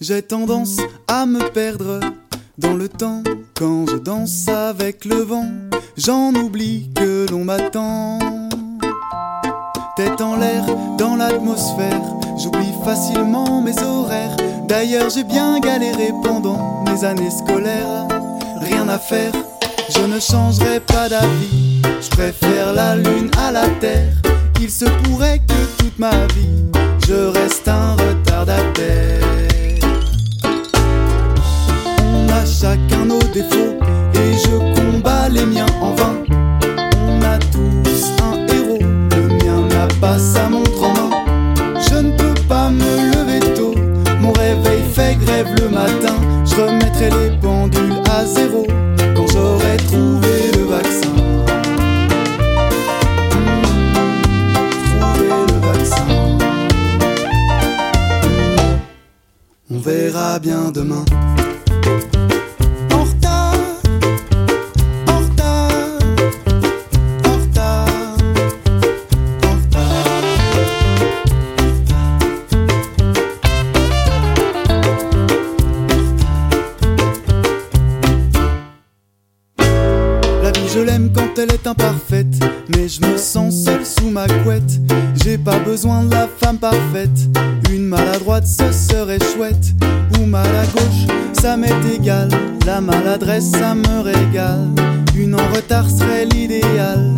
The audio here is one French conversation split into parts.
J'ai tendance à me perdre dans le temps quand je danse avec le vent. J'en oublie que l'on m'attend. Tête en l'air, dans l'atmosphère, j'oublie facilement mes horaires. D'ailleurs, j'ai bien galéré pendant mes années scolaires. Rien à faire, je ne changerai pas d'avis. Je préfère la lune à la terre. Il se pourrait que toute ma vie, je reste un retardataire. Sa montre en. Je ne peux pas me lever tôt, mon réveil fait grève le matin. Je remettrai les pendules à zéro quand j'aurai trouvé le vaccin. Trouver le vaccin. On verra bien demain. Quand elle est imparfaite. Mais je me sens seul sous ma couette. J'ai pas besoin de la femme parfaite. Une maladroite ce serait chouette. Ou mal à gauche ça m'est égal. La maladresse ça me régale. Une en retard serait l'idéal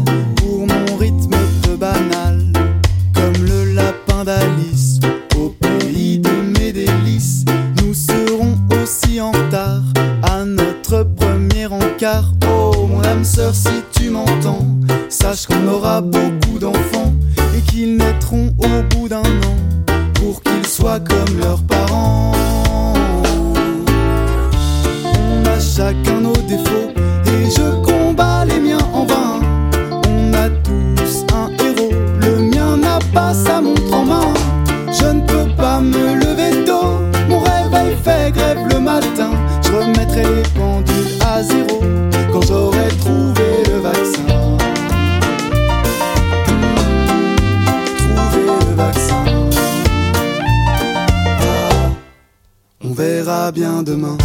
mon âme sœur si tu m'entends Sache qu'on aura beaucoup d'enfants Et qu'ils naîtront au bout bien demain.